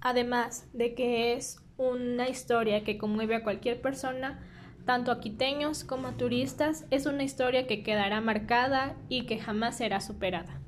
Además de que es una historia que conmueve a cualquier persona, tanto a quiteños como a turistas, es una historia que quedará marcada y que jamás será superada.